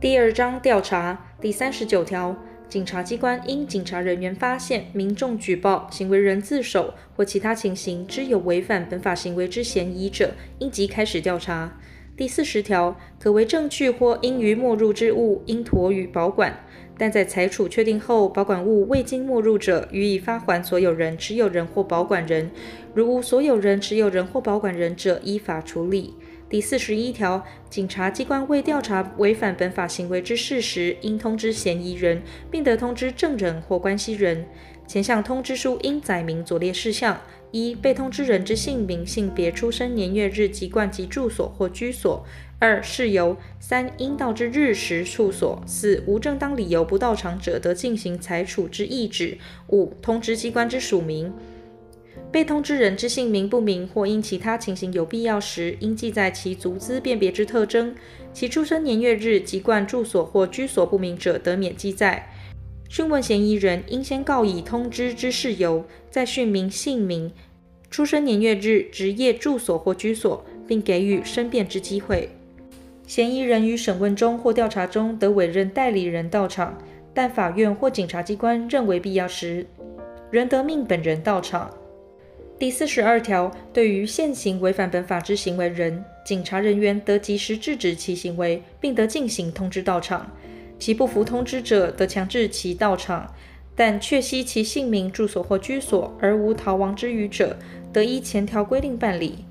第二章调查第三十九条，警察机关因警察人员发现民众举报行为人自首或其他情形之有违反本法行为之嫌疑者，应即开始调查。第四十条，可为证据或应予没入之物，应妥予保管，但在裁处确定后，保管物未经没入者，予以发还所有人、持有人或保管人。如无所有人、持有人或保管人者，依法处理。第四十一条，警察机关为调查违反本法行为之事实，应通知嫌疑人，并得通知证人或关系人。前项通知书应载明左列事项：一、被通知人之姓名、性别、出生年月日、籍贯及住所或居所；二、事由；三、应到之日时处所；四、无正当理由不到场者，得进行裁处之意旨；五、通知机关之署名。被通知人之姓名不明或因其他情形有必要时，应记载其足资辨别之特征；其出生年月日、籍贯、住所或居所不明者，得免记载。讯问嫌疑人，应先告以通知之事由，再讯明姓名、出生年月日、职业、住所或居所，并给予申辩之机会。嫌疑人于审问中或调查中，得委任代理人到场，但法院或检察机关认为必要时，仍得命本人到场。第四十二条，对于现行违反本法之行为人，警察人员得及时制止其行为，并得进行通知到场。其不服通知者，得强制其到场。但确悉其姓名、住所或居所而无逃亡之余者，得依前条规定办理。